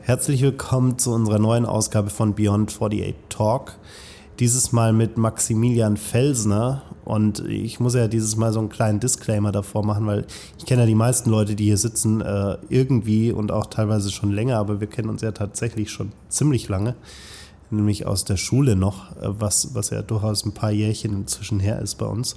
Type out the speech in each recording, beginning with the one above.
Herzlich willkommen zu unserer neuen Ausgabe von Beyond 48 Talk. Dieses Mal mit Maximilian Felsner. Und ich muss ja dieses Mal so einen kleinen Disclaimer davor machen, weil ich kenne ja die meisten Leute, die hier sitzen, äh, irgendwie und auch teilweise schon länger, aber wir kennen uns ja tatsächlich schon ziemlich lange, nämlich aus der Schule noch, äh, was, was ja durchaus ein paar Jährchen inzwischen her ist bei uns.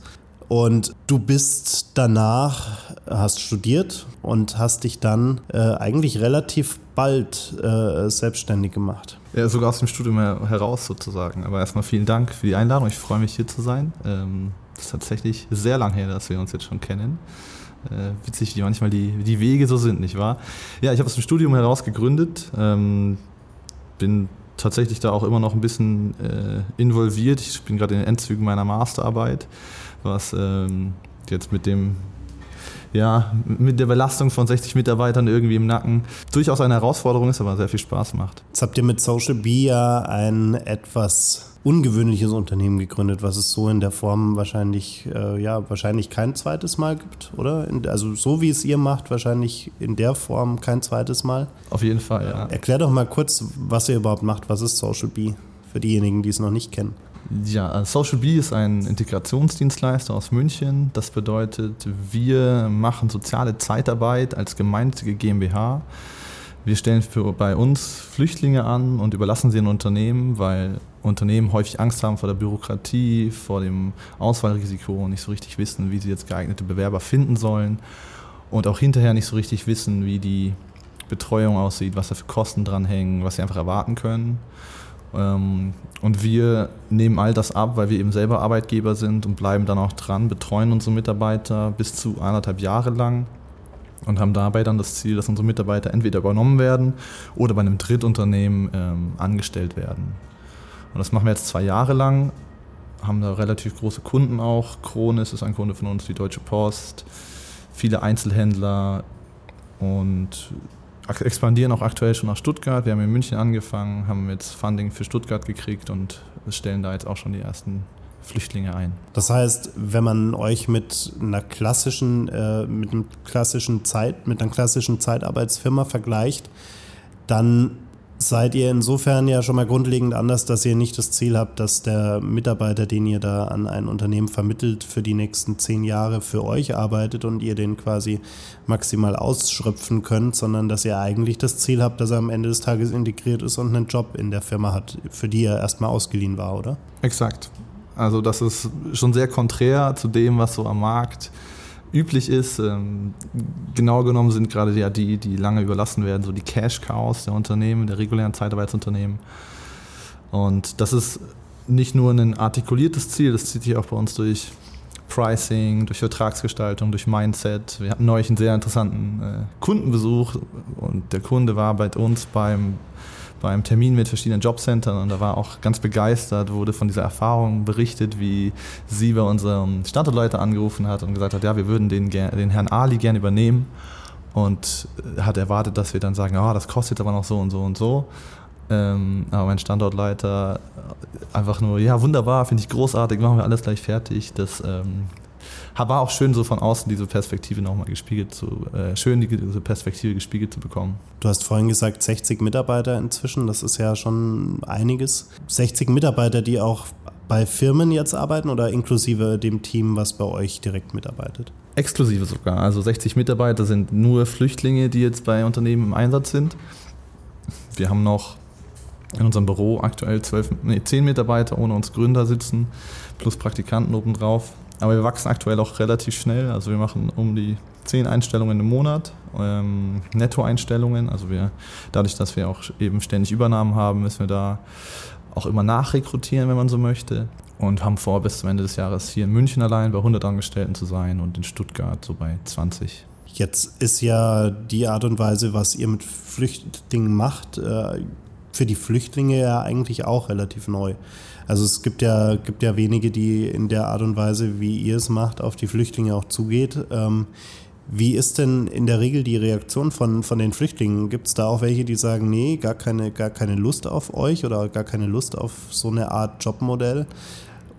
Und du bist danach, hast studiert und hast dich dann äh, eigentlich relativ bald äh, selbstständig gemacht. Ja, sogar aus dem Studium heraus sozusagen. Aber erstmal vielen Dank für die Einladung. Ich freue mich hier zu sein. Ähm, ist tatsächlich sehr lang her, dass wir uns jetzt schon kennen. Äh, witzig, wie manchmal die, die Wege so sind, nicht wahr? Ja, ich habe aus dem Studium heraus gegründet. Ähm, bin tatsächlich da auch immer noch ein bisschen äh, involviert. Ich bin gerade in den Endzügen meiner Masterarbeit was ähm, jetzt mit dem ja, mit der Belastung von 60 Mitarbeitern irgendwie im Nacken durchaus eine Herausforderung ist, aber sehr viel Spaß macht. Jetzt habt ihr mit Social Bee ja ein etwas ungewöhnliches Unternehmen gegründet, was es so in der Form wahrscheinlich, äh, ja, wahrscheinlich kein zweites Mal gibt, oder? In, also so wie es ihr macht, wahrscheinlich in der Form kein zweites Mal. Auf jeden Fall, ja. Erklär doch mal kurz, was ihr überhaupt macht. Was ist Social Bee? Für diejenigen, die es noch nicht kennen. Ja, äh, Social Bee ist ein Integrationsdienstleister aus München. Das bedeutet, wir machen soziale Zeitarbeit als gemeinnützige GmbH. Wir stellen für, bei uns Flüchtlinge an und überlassen sie in Unternehmen, weil Unternehmen häufig Angst haben vor der Bürokratie, vor dem Auswahlrisiko und nicht so richtig wissen, wie sie jetzt geeignete Bewerber finden sollen und auch hinterher nicht so richtig wissen, wie die Betreuung aussieht, was da für Kosten dranhängen, was sie einfach erwarten können. Ähm, und wir nehmen all das ab, weil wir eben selber Arbeitgeber sind und bleiben dann auch dran, betreuen unsere Mitarbeiter bis zu anderthalb Jahre lang und haben dabei dann das Ziel, dass unsere Mitarbeiter entweder übernommen werden oder bei einem Drittunternehmen ähm, angestellt werden. Und das machen wir jetzt zwei Jahre lang, haben da relativ große Kunden auch. Kronis ist ein Kunde von uns, die Deutsche Post, viele Einzelhändler und expandieren auch aktuell schon nach Stuttgart. Wir haben in München angefangen, haben jetzt Funding für Stuttgart gekriegt und stellen da jetzt auch schon die ersten Flüchtlinge ein. Das heißt, wenn man euch mit einer klassischen, äh, mit einem klassischen Zeit, mit einer klassischen Zeitarbeitsfirma vergleicht, dann seid ihr insofern ja schon mal grundlegend anders, dass ihr nicht das Ziel habt, dass der Mitarbeiter, den ihr da an ein Unternehmen vermittelt, für die nächsten zehn Jahre für euch arbeitet und ihr den quasi maximal ausschröpfen könnt, sondern dass ihr eigentlich das Ziel habt, dass er am Ende des Tages integriert ist und einen Job in der Firma hat, für die er erstmal ausgeliehen war, oder? Exakt. Also das ist schon sehr konträr zu dem, was so am Markt üblich ist. Ähm, genau genommen sind gerade ja die, die lange überlassen werden, so die Cash-Cows der Unternehmen, der regulären Zeitarbeitsunternehmen. Und das ist nicht nur ein artikuliertes Ziel, das zieht sich auch bei uns durch Pricing, durch Vertragsgestaltung, durch Mindset. Wir hatten neulich einen sehr interessanten äh, Kundenbesuch und der Kunde war bei uns beim beim Termin mit verschiedenen Jobcentern und da war auch ganz begeistert, wurde von dieser Erfahrung berichtet, wie sie bei unserem Standortleiter angerufen hat und gesagt hat, ja, wir würden den, den Herrn Ali gerne übernehmen und hat erwartet, dass wir dann sagen, oh, das kostet aber noch so und so und so. Ähm, aber mein Standortleiter einfach nur, ja, wunderbar, finde ich großartig, machen wir alles gleich fertig. Das ähm, war auch schön, so von außen diese Perspektive nochmal gespiegelt zu, äh, schön diese Perspektive gespiegelt zu bekommen. Du hast vorhin gesagt, 60 Mitarbeiter inzwischen, das ist ja schon einiges. 60 Mitarbeiter, die auch bei Firmen jetzt arbeiten oder inklusive dem Team, was bei euch direkt mitarbeitet? Exklusive sogar. Also 60 Mitarbeiter sind nur Flüchtlinge, die jetzt bei Unternehmen im Einsatz sind. Wir haben noch in unserem Büro aktuell 12, nee, 10 Mitarbeiter ohne uns Gründer sitzen, plus Praktikanten obendrauf. Aber wir wachsen aktuell auch relativ schnell. Also wir machen um die zehn Einstellungen im Monat, ähm, Netto-Einstellungen. Also wir, dadurch, dass wir auch eben ständig Übernahmen haben, müssen wir da auch immer nachrekrutieren, wenn man so möchte. Und haben vor, bis zum Ende des Jahres hier in München allein bei 100 Angestellten zu sein und in Stuttgart so bei 20. Jetzt ist ja die Art und Weise, was ihr mit Flüchtlingen macht, äh, für die Flüchtlinge ja eigentlich auch relativ neu. Also es gibt ja, gibt ja wenige, die in der Art und Weise, wie ihr es macht, auf die Flüchtlinge auch zugeht. Ähm, wie ist denn in der Regel die Reaktion von, von den Flüchtlingen? Gibt es da auch welche, die sagen, nee, gar keine, gar keine Lust auf euch oder gar keine Lust auf so eine Art Jobmodell?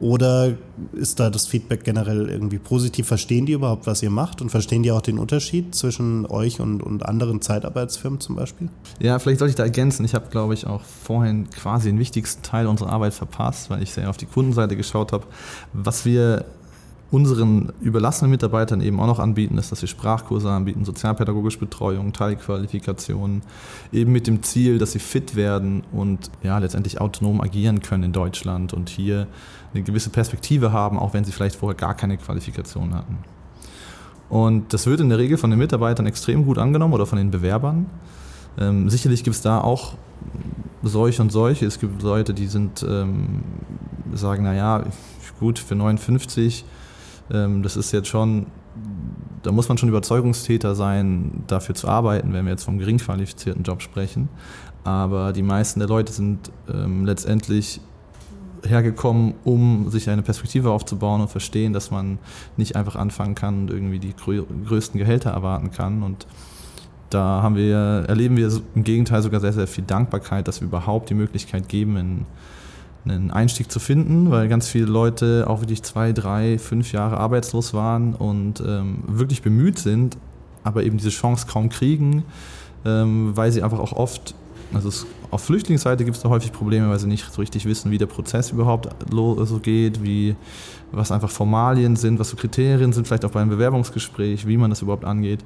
Oder ist da das Feedback generell irgendwie positiv? Verstehen die überhaupt, was ihr macht und verstehen die auch den Unterschied zwischen euch und, und anderen Zeitarbeitsfirmen zum Beispiel? Ja, vielleicht sollte ich da ergänzen. Ich habe, glaube ich, auch vorhin quasi den wichtigsten Teil unserer Arbeit verpasst, weil ich sehr auf die Kundenseite geschaut habe. Was wir unseren überlassenen Mitarbeitern eben auch noch anbieten, ist, dass wir Sprachkurse anbieten, sozialpädagogische Betreuung, Teilqualifikationen, eben mit dem Ziel, dass sie fit werden und ja, letztendlich autonom agieren können in Deutschland und hier eine gewisse Perspektive haben, auch wenn sie vielleicht vorher gar keine Qualifikation hatten. Und das wird in der Regel von den Mitarbeitern extrem gut angenommen oder von den Bewerbern. Ähm, sicherlich gibt es da auch solche und solche. Es gibt Leute, die sind, ähm, sagen, naja, gut, für 59 ähm, das ist jetzt schon, da muss man schon Überzeugungstäter sein, dafür zu arbeiten, wenn wir jetzt vom gering qualifizierten Job sprechen. Aber die meisten der Leute sind ähm, letztendlich hergekommen, um sich eine Perspektive aufzubauen und verstehen, dass man nicht einfach anfangen kann und irgendwie die größten Gehälter erwarten kann. Und da haben wir, erleben wir im Gegenteil sogar sehr, sehr viel Dankbarkeit, dass wir überhaupt die Möglichkeit geben, in einen Einstieg zu finden, weil ganz viele Leute auch wirklich zwei, drei, fünf Jahre arbeitslos waren und ähm, wirklich bemüht sind, aber eben diese Chance kaum kriegen, ähm, weil sie einfach auch oft, also es, auf Flüchtlingsseite gibt es da häufig Probleme, weil sie nicht so richtig wissen, wie der Prozess überhaupt so geht, wie, was einfach Formalien sind, was so Kriterien sind, vielleicht auch beim Bewerbungsgespräch, wie man das überhaupt angeht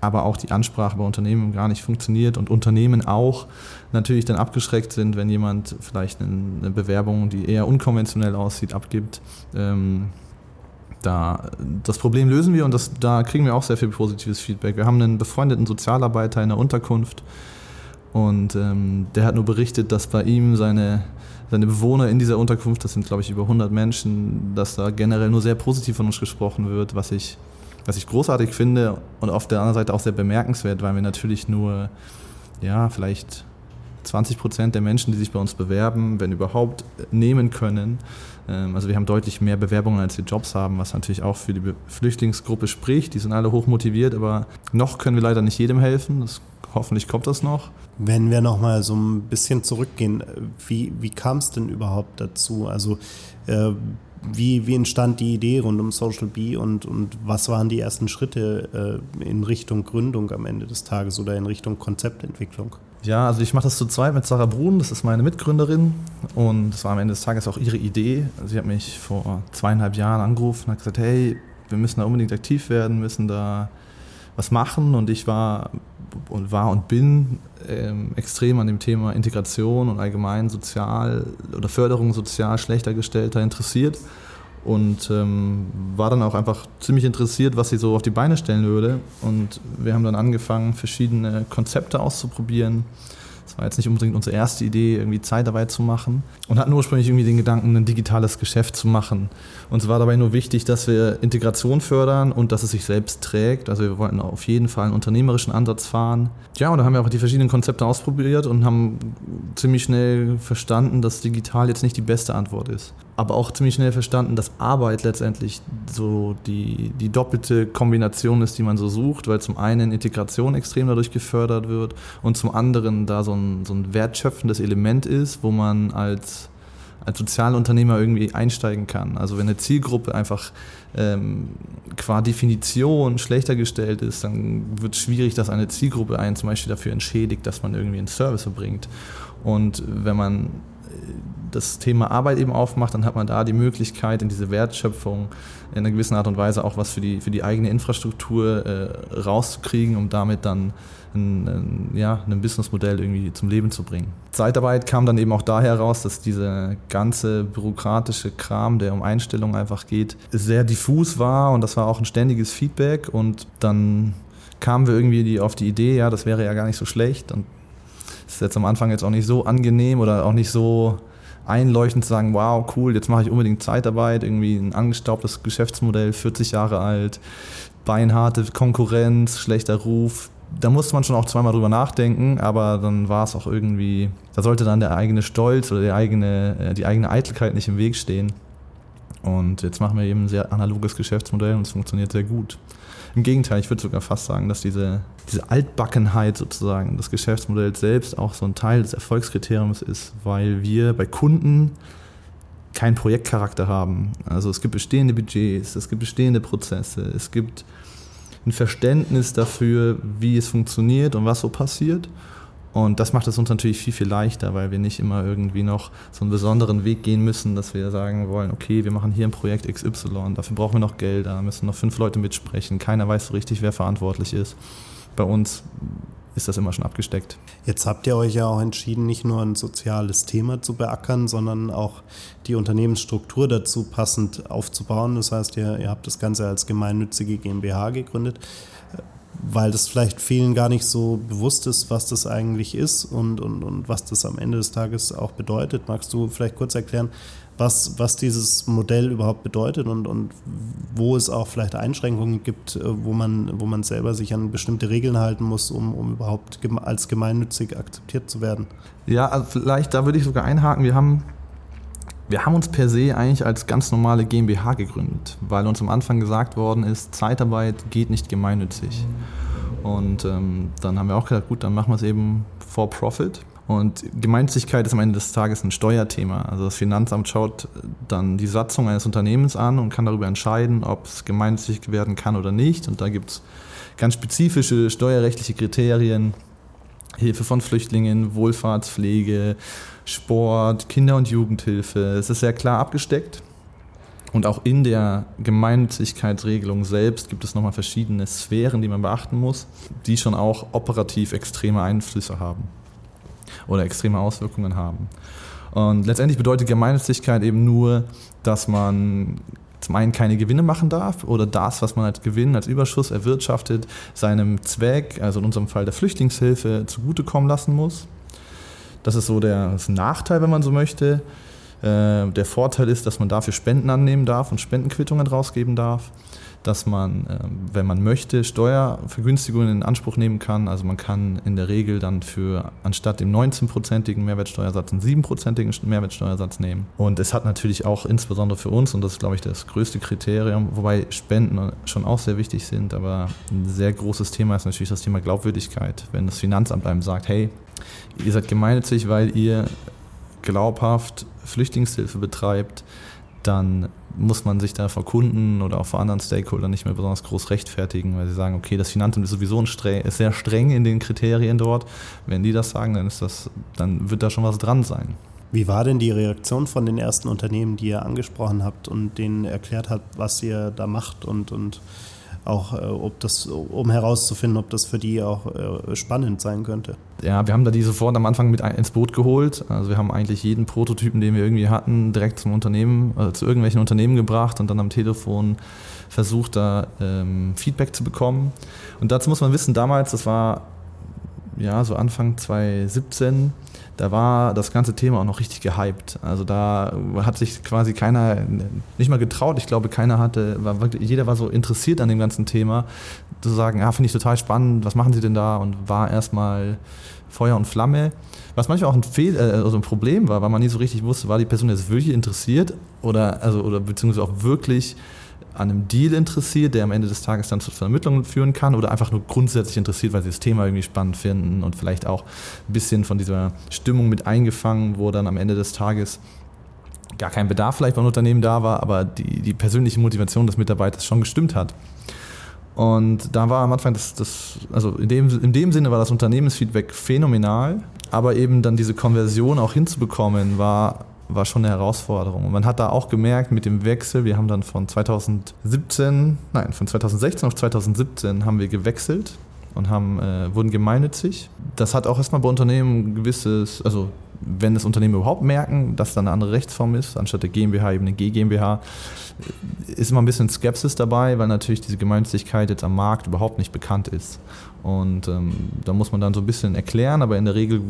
aber auch die Ansprache bei Unternehmen gar nicht funktioniert und Unternehmen auch natürlich dann abgeschreckt sind, wenn jemand vielleicht eine Bewerbung, die eher unkonventionell aussieht, abgibt. Ähm, da, das Problem lösen wir und das, da kriegen wir auch sehr viel positives Feedback. Wir haben einen befreundeten Sozialarbeiter in der Unterkunft und ähm, der hat nur berichtet, dass bei ihm seine, seine Bewohner in dieser Unterkunft, das sind glaube ich über 100 Menschen, dass da generell nur sehr positiv von uns gesprochen wird, was ich was ich großartig finde und auf der anderen Seite auch sehr bemerkenswert, weil wir natürlich nur, ja, vielleicht 20 Prozent der Menschen, die sich bei uns bewerben, wenn überhaupt, nehmen können. Ähm, also wir haben deutlich mehr Bewerbungen, als wir Jobs haben, was natürlich auch für die Flüchtlingsgruppe spricht. Die sind alle hoch motiviert, aber noch können wir leider nicht jedem helfen. Das, hoffentlich kommt das noch. Wenn wir noch mal so ein bisschen zurückgehen, wie, wie kam es denn überhaupt dazu? Also äh, wie, wie entstand die Idee rund um Social Bee und, und was waren die ersten Schritte äh, in Richtung Gründung am Ende des Tages oder in Richtung Konzeptentwicklung? Ja, also ich mache das zu zweit mit Sarah Brun, das ist meine Mitgründerin und es war am Ende des Tages auch ihre Idee. Sie hat mich vor zweieinhalb Jahren angerufen und hat gesagt, hey, wir müssen da unbedingt aktiv werden, müssen da was machen und ich war und war und bin ähm, extrem an dem Thema Integration und allgemein sozial oder Förderung sozial schlechter gestellter interessiert und ähm, war dann auch einfach ziemlich interessiert, was sie so auf die Beine stellen würde. Und wir haben dann angefangen, verschiedene Konzepte auszuprobieren war jetzt nicht unbedingt unsere erste Idee, irgendwie Zeitarbeit zu machen und hatten ursprünglich irgendwie den Gedanken, ein digitales Geschäft zu machen. Uns war dabei nur wichtig, dass wir Integration fördern und dass es sich selbst trägt. Also wir wollten auf jeden Fall einen unternehmerischen Ansatz fahren. Ja, und da haben wir auch die verschiedenen Konzepte ausprobiert und haben ziemlich schnell verstanden, dass digital jetzt nicht die beste Antwort ist aber auch ziemlich schnell verstanden, dass Arbeit letztendlich so die, die doppelte Kombination ist, die man so sucht, weil zum einen Integration extrem dadurch gefördert wird und zum anderen da so ein, so ein wertschöpfendes Element ist, wo man als, als Sozialunternehmer irgendwie einsteigen kann. Also wenn eine Zielgruppe einfach ähm, qua Definition schlechter gestellt ist, dann wird es schwierig, dass eine Zielgruppe einen zum Beispiel dafür entschädigt, dass man irgendwie einen Service erbringt. Und wenn man das Thema Arbeit eben aufmacht, dann hat man da die Möglichkeit, in diese Wertschöpfung in einer gewissen Art und Weise auch was für die, für die eigene Infrastruktur äh, rauszukriegen, um damit dann ein, ein, ja, ein Businessmodell irgendwie zum Leben zu bringen. Zeitarbeit kam dann eben auch daher raus, dass diese ganze bürokratische Kram, der um Einstellungen einfach geht, sehr diffus war und das war auch ein ständiges Feedback und dann kamen wir irgendwie die, auf die Idee, ja, das wäre ja gar nicht so schlecht und ist jetzt am Anfang jetzt auch nicht so angenehm oder auch nicht so einleuchtend zu sagen, wow, cool, jetzt mache ich unbedingt Zeitarbeit, irgendwie ein angestaubtes Geschäftsmodell, 40 Jahre alt, beinharte Konkurrenz, schlechter Ruf. Da musste man schon auch zweimal drüber nachdenken, aber dann war es auch irgendwie, da sollte dann der eigene Stolz oder die eigene, äh, die eigene Eitelkeit nicht im Weg stehen. Und jetzt machen wir eben ein sehr analoges Geschäftsmodell und es funktioniert sehr gut. Im Gegenteil, ich würde sogar fast sagen, dass diese, diese Altbackenheit sozusagen des Geschäftsmodells selbst auch so ein Teil des Erfolgskriteriums ist, weil wir bei Kunden keinen Projektcharakter haben. Also es gibt bestehende Budgets, es gibt bestehende Prozesse, es gibt ein Verständnis dafür, wie es funktioniert und was so passiert. Und das macht es uns natürlich viel, viel leichter, weil wir nicht immer irgendwie noch so einen besonderen Weg gehen müssen, dass wir sagen wollen, okay, wir machen hier ein Projekt XY, dafür brauchen wir noch Gelder, müssen noch fünf Leute mitsprechen, keiner weiß so richtig, wer verantwortlich ist. Bei uns ist das immer schon abgesteckt. Jetzt habt ihr euch ja auch entschieden, nicht nur ein soziales Thema zu beackern, sondern auch die Unternehmensstruktur dazu passend aufzubauen. Das heißt, ihr, ihr habt das Ganze als gemeinnützige GmbH gegründet weil das vielleicht vielen gar nicht so bewusst ist, was das eigentlich ist und, und, und was das am Ende des Tages auch bedeutet. Magst du vielleicht kurz erklären, was, was dieses Modell überhaupt bedeutet und, und wo es auch vielleicht Einschränkungen gibt, äh, wo man, wo man selber sich an bestimmte Regeln halten muss, um, um überhaupt als gemeinnützig akzeptiert zu werden? Ja, also vielleicht da würde ich sogar einhaken. Wir haben wir haben uns per se eigentlich als ganz normale GmbH gegründet, weil uns am Anfang gesagt worden ist, Zeitarbeit geht nicht gemeinnützig. Und ähm, dann haben wir auch gesagt, gut, dann machen wir es eben for profit. Und Gemeinnützigkeit ist am Ende des Tages ein Steuerthema. Also das Finanzamt schaut dann die Satzung eines Unternehmens an und kann darüber entscheiden, ob es gemeinnützig werden kann oder nicht. Und da gibt es ganz spezifische steuerrechtliche Kriterien, Hilfe von Flüchtlingen, Wohlfahrtspflege, Sport, Kinder- und Jugendhilfe. Es ist sehr klar abgesteckt. Und auch in der Gemeinnützigkeitsregelung selbst gibt es nochmal verschiedene Sphären, die man beachten muss, die schon auch operativ extreme Einflüsse haben oder extreme Auswirkungen haben. Und letztendlich bedeutet Gemeinnützigkeit eben nur, dass man zum einen keine Gewinne machen darf oder das, was man als Gewinn, als Überschuss erwirtschaftet, seinem Zweck, also in unserem Fall der Flüchtlingshilfe, zugutekommen lassen muss. Das ist so der ist Nachteil, wenn man so möchte. Äh, der Vorteil ist, dass man dafür Spenden annehmen darf und Spendenquittungen rausgeben darf dass man, ähm, wenn man möchte, Steuervergünstigungen in Anspruch nehmen kann. Also man kann in der Regel dann für anstatt dem 19-prozentigen Mehrwertsteuersatz einen 7-prozentigen Mehrwertsteuersatz nehmen. Und es hat natürlich auch insbesondere für uns, und das ist, glaube ich, das größte Kriterium, wobei Spenden schon auch sehr wichtig sind, aber ein sehr großes Thema ist natürlich das Thema Glaubwürdigkeit. Wenn das Finanzamt einem sagt, hey, ihr seid gemeinnützig, weil ihr glaubhaft Flüchtlingshilfe betreibt, dann muss man sich da vor Kunden oder auch vor anderen Stakeholdern nicht mehr besonders groß rechtfertigen, weil sie sagen, okay, das Finanzamt ist sowieso ist sehr streng in den Kriterien dort. Wenn die das sagen, dann ist das, dann wird da schon was dran sein. Wie war denn die Reaktion von den ersten Unternehmen, die ihr angesprochen habt und denen erklärt habt, was ihr da macht und, und auch äh, ob das, um herauszufinden, ob das für die auch äh, spannend sein könnte. Ja, wir haben da die sofort am Anfang mit ins Boot geholt. Also wir haben eigentlich jeden Prototypen, den wir irgendwie hatten, direkt zum Unternehmen, also zu irgendwelchen Unternehmen gebracht und dann am Telefon versucht, da ähm, Feedback zu bekommen. Und dazu muss man wissen, damals, das war ja so Anfang 2017, da war das ganze Thema auch noch richtig gehypt. Also da hat sich quasi keiner nicht mal getraut. Ich glaube, keiner hatte, war wirklich, jeder war so interessiert an dem ganzen Thema, zu sagen, ja, finde ich total spannend, was machen Sie denn da? Und war erstmal Feuer und Flamme. Was manchmal auch ein, Fehl, äh, also ein Problem war, weil man nie so richtig wusste, war die Person jetzt wirklich interessiert oder, also, oder beziehungsweise auch wirklich an einem Deal interessiert, der am Ende des Tages dann zur Vermittlung führen kann oder einfach nur grundsätzlich interessiert, weil sie das Thema irgendwie spannend finden und vielleicht auch ein bisschen von dieser Stimmung mit eingefangen, wo dann am Ende des Tages gar kein Bedarf vielleicht beim Unternehmen da war, aber die, die persönliche Motivation des Mitarbeiters schon gestimmt hat. Und da war am Anfang das, das also in dem, in dem Sinne war das Unternehmensfeedback phänomenal, aber eben dann diese Konversion auch hinzubekommen, war war schon eine Herausforderung. Und man hat da auch gemerkt mit dem Wechsel, wir haben dann von 2017, nein, von 2016 auf 2017 haben wir gewechselt und haben, äh, wurden gemeinnützig. Das hat auch erstmal bei Unternehmen ein gewisses, also wenn das Unternehmen überhaupt merken, dass da eine andere Rechtsform ist, anstatt der GmbH eben eine GmbH, ist immer ein bisschen Skepsis dabei, weil natürlich diese Gemeinnützigkeit jetzt am Markt überhaupt nicht bekannt ist. Und ähm, da muss man dann so ein bisschen erklären, aber in der Regel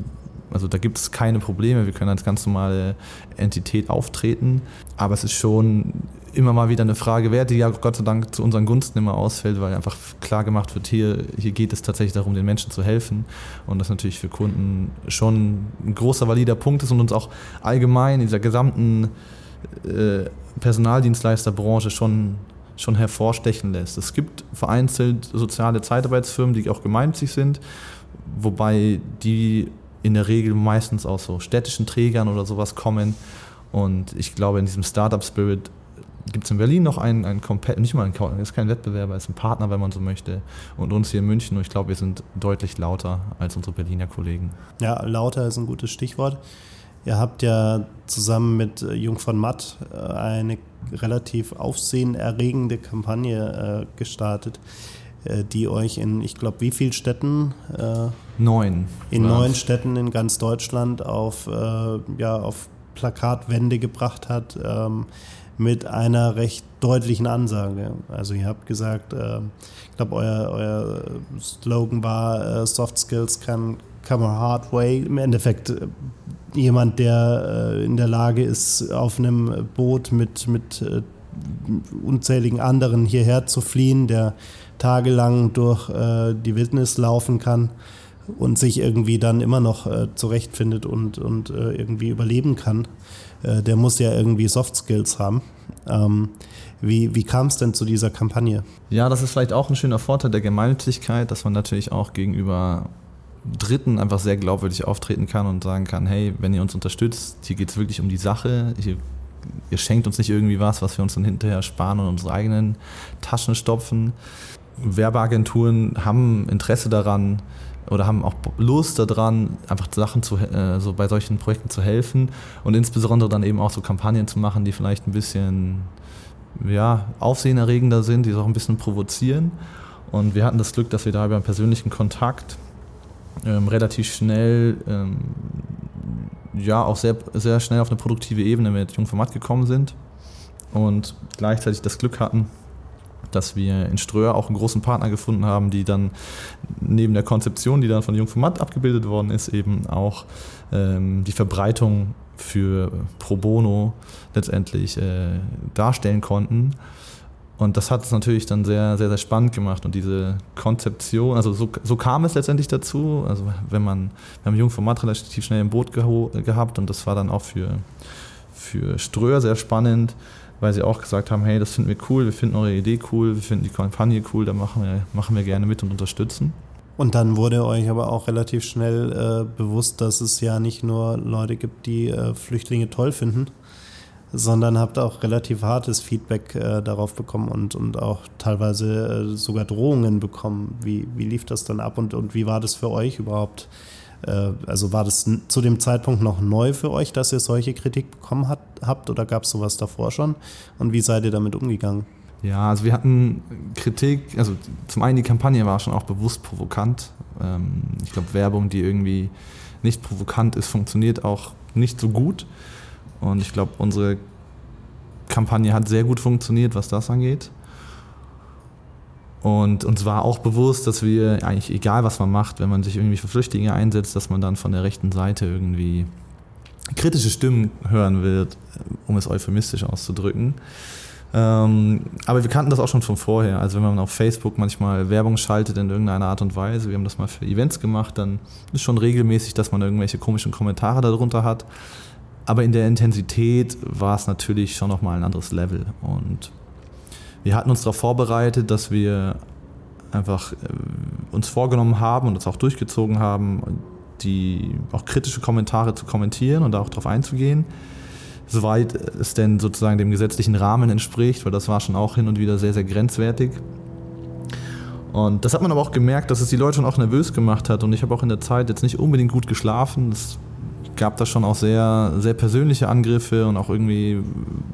also da gibt es keine Probleme, wir können als ganz normale Entität auftreten. Aber es ist schon immer mal wieder eine Frage wert, die ja Gott sei Dank zu unseren Gunsten immer ausfällt, weil einfach klar gemacht wird, hier, hier geht es tatsächlich darum, den Menschen zu helfen. Und das natürlich für Kunden schon ein großer valider Punkt ist und uns auch allgemein in dieser gesamten äh, Personaldienstleisterbranche schon schon hervorstechen lässt. Es gibt vereinzelt soziale Zeitarbeitsfirmen, die auch gemeinnützig sind, wobei die in der Regel meistens aus so städtischen Trägern oder sowas kommen Und ich glaube, in diesem Startup-Spirit gibt es in Berlin noch einen, einen nicht mal ein, ist kein Wettbewerber, ist ein Partner, wenn man so möchte. Und uns hier in München, und ich glaube, wir sind deutlich lauter als unsere Berliner Kollegen. Ja, lauter ist ein gutes Stichwort. Ihr habt ja zusammen mit äh, Jung von Matt äh, eine relativ aufsehenerregende Kampagne äh, gestartet, die euch in, ich glaube, wie vielen Städten? neun. In neun Städten in ganz Deutschland auf, ja, auf Plakatwände gebracht hat. Mit einer recht deutlichen Ansage. Also ihr habt gesagt, äh, ich glaube, euer, euer Slogan war, äh, Soft Skills can come a hard way. Im Endeffekt äh, jemand, der äh, in der Lage ist, auf einem Boot mit, mit äh, unzähligen anderen hierher zu fliehen, der tagelang durch äh, die Wildnis laufen kann und sich irgendwie dann immer noch zurechtfindet und, und irgendwie überleben kann äh, der muss ja irgendwie Soft Skills haben. Ähm, wie, wie kam es denn zu dieser Kampagne? Ja, das ist vielleicht auch ein schöner Vorteil der Gemeinnützigkeit, dass man natürlich auch gegenüber Dritten einfach sehr glaubwürdig auftreten kann und sagen kann, hey, wenn ihr uns unterstützt, hier geht es wirklich um die Sache, hier, ihr schenkt uns nicht irgendwie was, was wir uns dann hinterher sparen und unsere eigenen Taschen stopfen. Werbeagenturen haben Interesse daran, oder haben auch Lust daran, einfach Sachen zu, äh, so bei solchen Projekten zu helfen und insbesondere dann eben auch so Kampagnen zu machen, die vielleicht ein bisschen ja, aufsehenerregender sind, die so auch ein bisschen provozieren. Und wir hatten das Glück, dass wir da über einen persönlichen Kontakt ähm, relativ schnell, ähm, ja, auch sehr, sehr schnell auf eine produktive Ebene mit Jungformat gekommen sind und gleichzeitig das Glück hatten, dass wir in Ströer auch einen großen Partner gefunden haben, die dann neben der Konzeption, die dann von Jungformat abgebildet worden ist, eben auch ähm, die Verbreitung für Pro Bono letztendlich äh, darstellen konnten. Und das hat es natürlich dann sehr, sehr, sehr spannend gemacht. Und diese Konzeption, also so, so kam es letztendlich dazu. Also wenn man, wir haben Jungformat relativ schnell im Boot gehabt und das war dann auch für, für Ströer sehr spannend weil sie auch gesagt haben, hey, das finden wir cool, wir finden eure Idee cool, wir finden die Kampagne cool, da machen wir, machen wir gerne mit und unterstützen. Und dann wurde euch aber auch relativ schnell äh, bewusst, dass es ja nicht nur Leute gibt, die äh, Flüchtlinge toll finden, sondern habt auch relativ hartes Feedback äh, darauf bekommen und, und auch teilweise äh, sogar Drohungen bekommen. Wie, wie lief das dann ab und, und wie war das für euch überhaupt? Äh, also war das zu dem Zeitpunkt noch neu für euch, dass ihr solche Kritik bekommen hat, habt oder gab es sowas davor schon? Und wie seid ihr damit umgegangen? Ja, also wir hatten Kritik, also zum einen die Kampagne war schon auch bewusst provokant. Ähm, ich glaube, Werbung, die irgendwie nicht provokant ist, funktioniert auch nicht so gut. Und ich glaube, unsere Kampagne hat sehr gut funktioniert, was das angeht. Und uns war auch bewusst, dass wir eigentlich, egal was man macht, wenn man sich irgendwie für Flüchtlinge einsetzt, dass man dann von der rechten Seite irgendwie kritische Stimmen hören wird, um es euphemistisch auszudrücken. Ähm, aber wir kannten das auch schon von vorher. Also wenn man auf Facebook manchmal Werbung schaltet in irgendeiner Art und Weise, wir haben das mal für Events gemacht, dann ist schon regelmäßig, dass man irgendwelche komischen Kommentare darunter hat. Aber in der Intensität war es natürlich schon nochmal ein anderes Level. Und wir hatten uns darauf vorbereitet, dass wir einfach äh, uns vorgenommen haben und das auch durchgezogen haben, die auch kritische Kommentare zu kommentieren und da auch darauf einzugehen, soweit es denn sozusagen dem gesetzlichen Rahmen entspricht, weil das war schon auch hin und wieder sehr, sehr grenzwertig. Und das hat man aber auch gemerkt, dass es die Leute schon auch nervös gemacht hat und ich habe auch in der Zeit jetzt nicht unbedingt gut geschlafen. Das gab da schon auch sehr, sehr persönliche Angriffe und auch irgendwie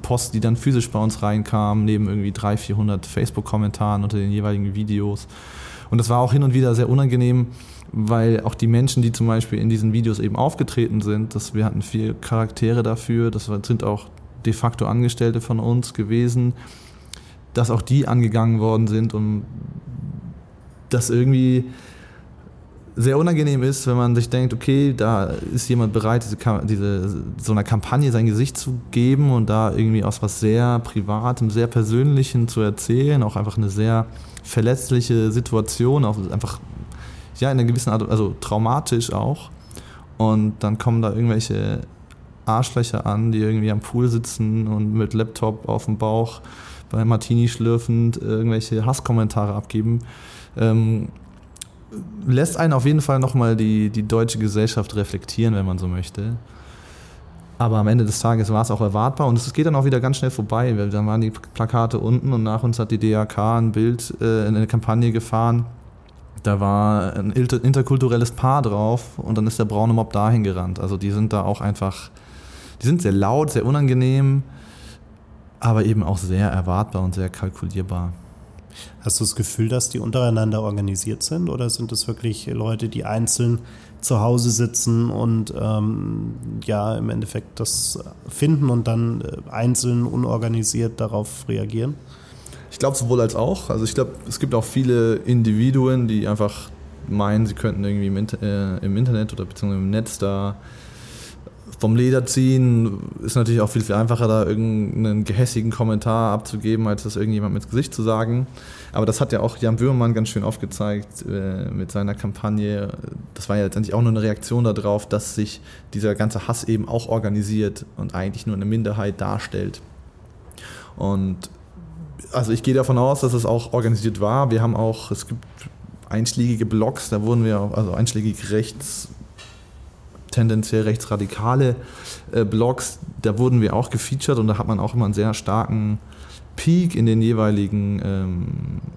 Post, die dann physisch bei uns reinkamen, neben irgendwie 300, 400 Facebook-Kommentaren unter den jeweiligen Videos. Und das war auch hin und wieder sehr unangenehm, weil auch die Menschen, die zum Beispiel in diesen Videos eben aufgetreten sind, dass wir hatten vier Charaktere dafür, das sind auch de facto Angestellte von uns gewesen, dass auch die angegangen worden sind und das irgendwie sehr unangenehm ist, wenn man sich denkt, okay, da ist jemand bereit, diese, diese, so einer Kampagne sein Gesicht zu geben und da irgendwie aus was sehr Privatem, sehr Persönlichen zu erzählen, auch einfach eine sehr verletzliche Situation, auch einfach ja in einer gewissen Art, also traumatisch auch. Und dann kommen da irgendwelche Arschlöcher an, die irgendwie am Pool sitzen und mit Laptop auf dem Bauch bei Martini schlürfend irgendwelche Hasskommentare abgeben. Ähm, lässt einen auf jeden Fall nochmal die, die deutsche Gesellschaft reflektieren, wenn man so möchte. Aber am Ende des Tages war es auch erwartbar und es geht dann auch wieder ganz schnell vorbei. Dann waren die Plakate unten und nach uns hat die DRK ein Bild, äh, eine Kampagne gefahren. Da war ein interkulturelles Paar drauf und dann ist der braune Mob dahin gerannt. Also die sind da auch einfach, die sind sehr laut, sehr unangenehm, aber eben auch sehr erwartbar und sehr kalkulierbar. Hast du das Gefühl, dass die untereinander organisiert sind oder sind es wirklich Leute, die einzeln zu Hause sitzen und ähm, ja im Endeffekt das finden und dann äh, einzeln unorganisiert darauf reagieren? Ich glaube sowohl als auch. Also ich glaube, es gibt auch viele Individuen, die einfach meinen, sie könnten irgendwie im, äh, im Internet oder beziehungsweise im Netz da vom Leder ziehen. Ist natürlich auch viel, viel einfacher, da irgendeinen gehässigen Kommentar abzugeben, als das irgendjemand mit Gesicht zu sagen. Aber das hat ja auch Jan Böhmermann ganz schön aufgezeigt äh, mit seiner Kampagne. Das war ja letztendlich auch nur eine Reaktion darauf, dass sich dieser ganze Hass eben auch organisiert und eigentlich nur eine Minderheit darstellt. Und also ich gehe davon aus, dass es auch organisiert war. Wir haben auch, es gibt einschlägige Blogs, da wurden wir also einschlägig rechts, tendenziell rechtsradikale äh, Blogs, da wurden wir auch gefeatured und da hat man auch immer einen sehr starken Peak in den jeweiligen ähm,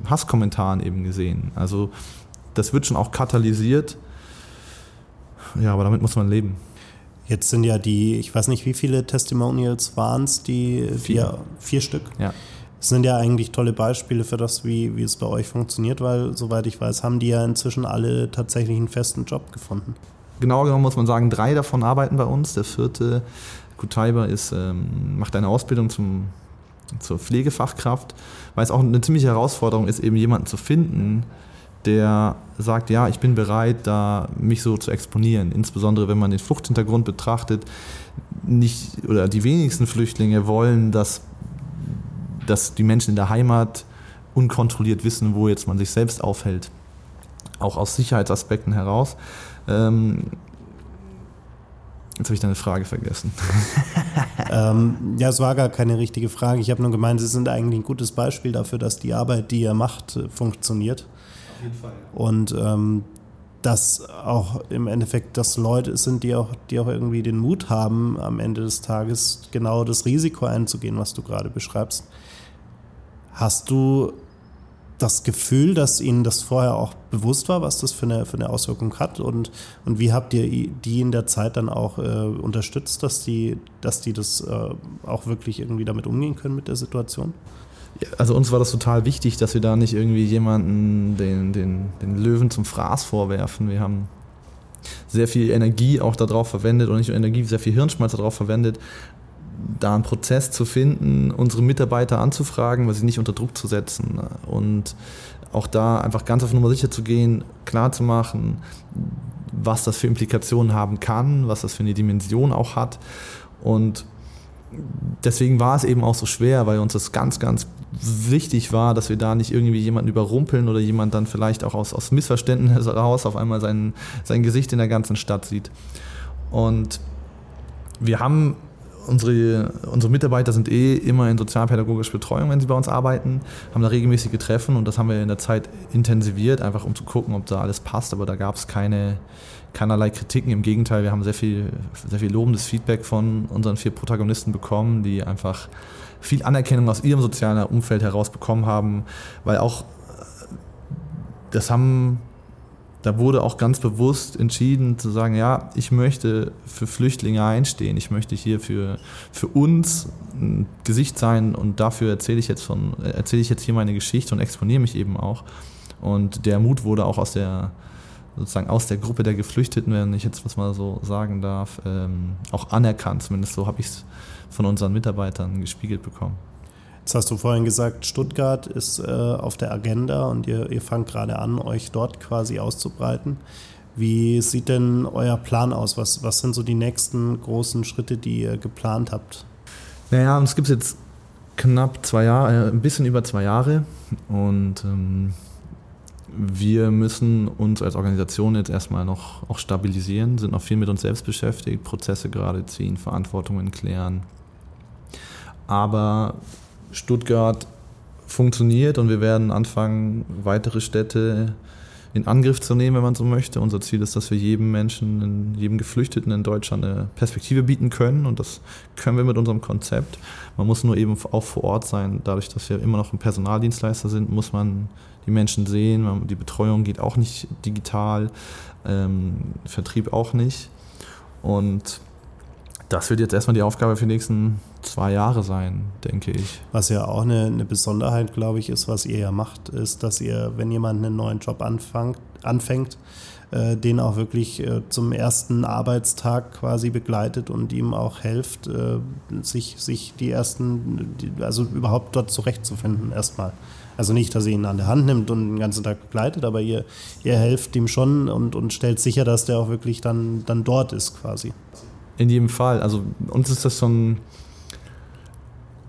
Hasskommentaren eben gesehen. Also das wird schon auch katalysiert. Ja, aber damit muss man leben. Jetzt sind ja die, ich weiß nicht, wie viele Testimonials waren es, die vier. vier, vier Stück. Ja. Das sind ja eigentlich tolle Beispiele für das, wie, wie es bei euch funktioniert, weil, soweit ich weiß, haben die ja inzwischen alle tatsächlich einen festen Job gefunden. Genau genommen muss man sagen, drei davon arbeiten bei uns. Der vierte, Kutaiba, ist, ähm, macht eine Ausbildung zum zur Pflegefachkraft, weil es auch eine ziemliche Herausforderung ist, eben jemanden zu finden, der sagt, ja, ich bin bereit, da mich so zu exponieren. Insbesondere wenn man den Fluchthintergrund betrachtet, nicht oder die wenigsten Flüchtlinge wollen, dass, dass die Menschen in der Heimat unkontrolliert wissen, wo jetzt man sich selbst aufhält. Auch aus Sicherheitsaspekten heraus. Ähm, Jetzt habe ich deine Frage vergessen. ähm, ja, es war gar keine richtige Frage. Ich habe nur gemeint, Sie sind eigentlich ein gutes Beispiel dafür, dass die Arbeit, die ihr macht, äh, funktioniert. Auf jeden Fall. Und ähm, dass auch im Endeffekt das Leute sind, die auch, die auch irgendwie den Mut haben, am Ende des Tages genau das Risiko einzugehen, was du gerade beschreibst. Hast du das Gefühl, dass Ihnen das vorher auch bewusst war, was das für eine, für eine Auswirkung hat? Und, und wie habt ihr die in der Zeit dann auch äh, unterstützt, dass die, dass die das äh, auch wirklich irgendwie damit umgehen können mit der Situation? Also uns war das total wichtig, dass wir da nicht irgendwie jemanden den, den, den Löwen zum Fraß vorwerfen. Wir haben sehr viel Energie auch darauf verwendet und nicht nur Energie, sehr viel Hirnschmalz darauf verwendet, da einen Prozess zu finden, unsere Mitarbeiter anzufragen, weil sie nicht unter Druck zu setzen und auch da einfach ganz auf Nummer sicher zu gehen, klar zu machen, was das für Implikationen haben kann, was das für eine Dimension auch hat und deswegen war es eben auch so schwer, weil uns das ganz, ganz wichtig war, dass wir da nicht irgendwie jemanden überrumpeln oder jemand dann vielleicht auch aus, aus Missverständnis heraus auf einmal sein, sein Gesicht in der ganzen Stadt sieht. Und wir haben unsere, unsere Mitarbeiter sind eh immer in sozialpädagogischer Betreuung, wenn sie bei uns arbeiten, haben da regelmäßige Treffen und das haben wir in der Zeit intensiviert, einfach um zu gucken, ob da alles passt. Aber da gab es keine, keinerlei Kritiken. Im Gegenteil, wir haben sehr viel, sehr viel lobendes Feedback von unseren vier Protagonisten bekommen, die einfach viel Anerkennung aus ihrem sozialen Umfeld heraus bekommen haben, weil auch das haben da wurde auch ganz bewusst entschieden zu sagen, ja, ich möchte für Flüchtlinge einstehen, ich möchte hier für, für uns ein Gesicht sein und dafür erzähle ich jetzt von, erzähle ich jetzt hier meine Geschichte und exponiere mich eben auch. Und der Mut wurde auch aus der, sozusagen aus der Gruppe der Geflüchteten, wenn ich jetzt was mal so sagen darf, ähm, auch anerkannt. Zumindest so habe ich es von unseren Mitarbeitern gespiegelt bekommen. Jetzt hast du vorhin gesagt, Stuttgart ist äh, auf der Agenda und ihr, ihr fangt gerade an, euch dort quasi auszubreiten. Wie sieht denn euer Plan aus? Was, was sind so die nächsten großen Schritte, die ihr geplant habt? Naja, uns gibt es jetzt knapp zwei Jahre, äh, ein bisschen über zwei Jahre und ähm, wir müssen uns als Organisation jetzt erstmal noch auch stabilisieren, sind noch viel mit uns selbst beschäftigt, Prozesse gerade ziehen, Verantwortungen klären. Aber Stuttgart funktioniert und wir werden anfangen, weitere Städte in Angriff zu nehmen, wenn man so möchte. Unser Ziel ist, dass wir jedem Menschen, jedem Geflüchteten in Deutschland eine Perspektive bieten können und das können wir mit unserem Konzept. Man muss nur eben auch vor Ort sein. Dadurch, dass wir immer noch ein Personaldienstleister sind, muss man die Menschen sehen. Die Betreuung geht auch nicht digital, ähm, Vertrieb auch nicht. Und das wird jetzt erstmal die Aufgabe für die nächsten zwei Jahre sein, denke ich. Was ja auch eine, eine Besonderheit, glaube ich, ist, was ihr ja macht, ist, dass ihr, wenn jemand einen neuen Job anfangt, anfängt, äh, den auch wirklich äh, zum ersten Arbeitstag quasi begleitet und ihm auch hilft, äh, sich, sich die ersten, die, also überhaupt dort zurechtzufinden erstmal. Also nicht, dass ihr ihn an der Hand nimmt und den ganzen Tag begleitet, aber ihr, ihr helft ihm schon und, und stellt sicher, dass der auch wirklich dann, dann dort ist quasi. In jedem Fall. Also uns ist das schon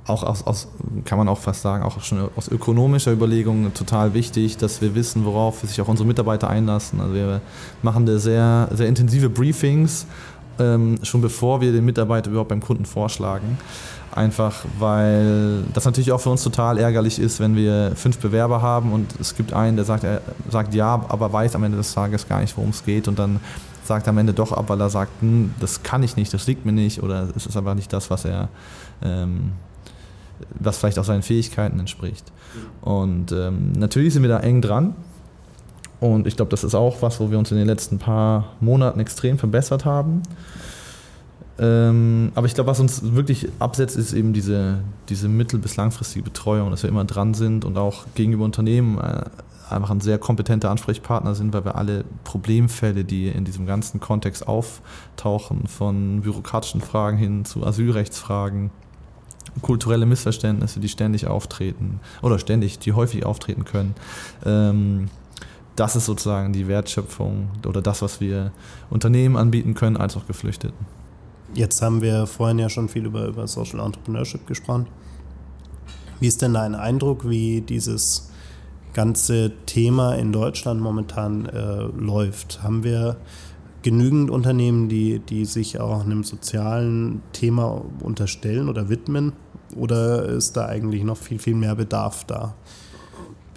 auch aus, aus, kann man auch fast sagen, auch schon aus ökonomischer Überlegung total wichtig, dass wir wissen, worauf sich auch unsere Mitarbeiter einlassen. Also wir machen da sehr, sehr intensive Briefings, ähm, schon bevor wir den Mitarbeiter überhaupt beim Kunden vorschlagen. Einfach weil das natürlich auch für uns total ärgerlich ist, wenn wir fünf Bewerber haben und es gibt einen, der sagt, er sagt ja, aber weiß am Ende des Tages gar nicht, worum es geht und dann sagt am Ende doch ab, weil er sagt, hm, das kann ich nicht, das liegt mir nicht oder es ist einfach nicht das, was er ähm, was vielleicht auch seinen Fähigkeiten entspricht. Und ähm, natürlich sind wir da eng dran. Und ich glaube, das ist auch was, wo wir uns in den letzten paar Monaten extrem verbessert haben. Ähm, aber ich glaube, was uns wirklich absetzt, ist eben diese, diese mittel- bis langfristige Betreuung, dass wir immer dran sind und auch gegenüber Unternehmen äh, einfach ein sehr kompetenter Ansprechpartner sind, weil wir alle Problemfälle, die in diesem ganzen Kontext auftauchen, von bürokratischen Fragen hin zu Asylrechtsfragen, kulturelle Missverständnisse, die ständig auftreten oder ständig, die häufig auftreten können. Ähm, das ist sozusagen die Wertschöpfung oder das, was wir Unternehmen anbieten können, als auch Geflüchteten. Jetzt haben wir vorhin ja schon viel über, über Social Entrepreneurship gesprochen. Wie ist denn dein Eindruck, wie dieses ganze Thema in Deutschland momentan äh, läuft? Haben wir genügend Unternehmen, die, die sich auch einem sozialen Thema unterstellen oder widmen? Oder ist da eigentlich noch viel, viel mehr Bedarf da?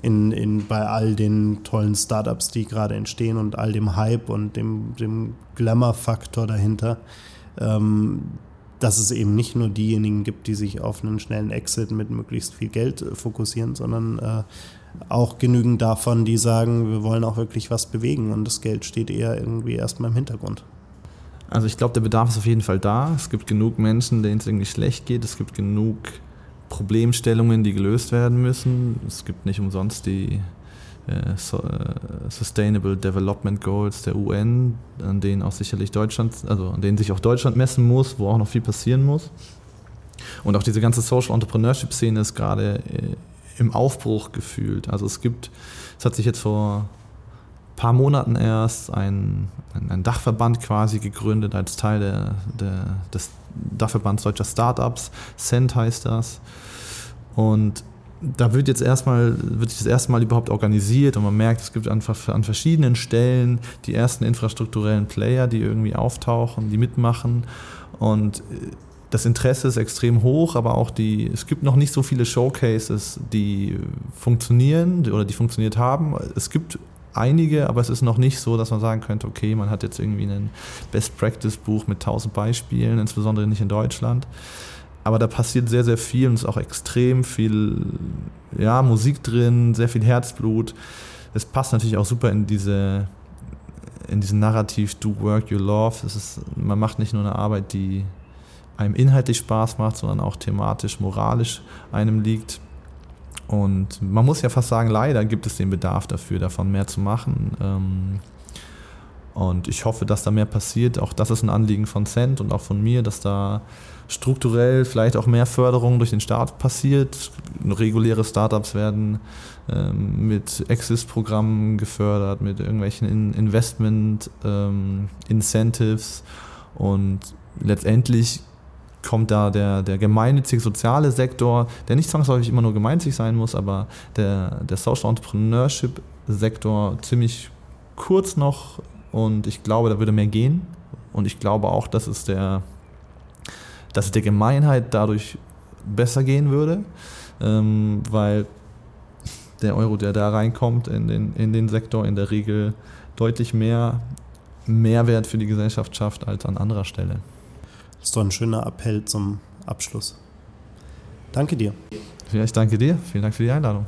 In, in, bei all den tollen Startups, die gerade entstehen und all dem Hype und dem, dem Glamour-Faktor dahinter, ähm, dass es eben nicht nur diejenigen gibt, die sich auf einen schnellen Exit mit möglichst viel Geld fokussieren, sondern äh, auch genügend davon, die sagen, wir wollen auch wirklich was bewegen und das Geld steht eher irgendwie erstmal im Hintergrund. Also ich glaube, der Bedarf ist auf jeden Fall da. Es gibt genug Menschen, denen es irgendwie schlecht geht. Es gibt genug Problemstellungen, die gelöst werden müssen. Es gibt nicht umsonst die äh, so, äh, Sustainable Development Goals der UN, an denen auch sicherlich Deutschland, also an denen sich auch Deutschland messen muss, wo auch noch viel passieren muss. Und auch diese ganze Social Entrepreneurship Szene ist gerade äh, im Aufbruch gefühlt. Also es gibt, es hat sich jetzt vor ein paar Monaten erst ein, ein, Dachverband quasi gegründet als Teil der, der, des Dachverbands deutscher Startups. Cent heißt das. Und da wird jetzt erstmal, wird sich das erste Mal überhaupt organisiert und man merkt, es gibt einfach an verschiedenen Stellen die ersten infrastrukturellen Player, die irgendwie auftauchen, die mitmachen. Und das Interesse ist extrem hoch, aber auch die, es gibt noch nicht so viele Showcases, die funktionieren oder die funktioniert haben. Es gibt einige, aber es ist noch nicht so, dass man sagen könnte, okay, man hat jetzt irgendwie ein Best Practice Buch mit tausend Beispielen, insbesondere nicht in Deutschland. Aber da passiert sehr, sehr viel und es ist auch extrem viel ja, Musik drin, sehr viel Herzblut. Es passt natürlich auch super in diese in diesen Narrativ Do Work You Love. Es ist, man macht nicht nur eine Arbeit, die einem inhaltlich Spaß macht, sondern auch thematisch, moralisch einem liegt. Und man muss ja fast sagen, leider gibt es den Bedarf dafür, davon mehr zu machen. Ähm, und ich hoffe, dass da mehr passiert. Auch das ist ein Anliegen von Cent und auch von mir, dass da strukturell vielleicht auch mehr Förderung durch den Staat passiert. Reguläre Startups werden ähm, mit Exist-Programmen gefördert, mit irgendwelchen Investment-Incentives. Ähm, und letztendlich kommt da der, der gemeinnützige soziale Sektor, der nicht zwangsläufig immer nur gemeinnützig sein muss, aber der, der Social Entrepreneurship Sektor ziemlich kurz noch und ich glaube, da würde mehr gehen und ich glaube auch, dass es der, dass es der Gemeinheit dadurch besser gehen würde, ähm, weil der Euro, der da reinkommt in den, in den Sektor, in der Regel deutlich mehr Mehrwert für die Gesellschaft schafft als an anderer Stelle. Das ist doch ein schöner Appell zum Abschluss. Danke dir. Ja, ich danke dir. Vielen Dank für die Einladung.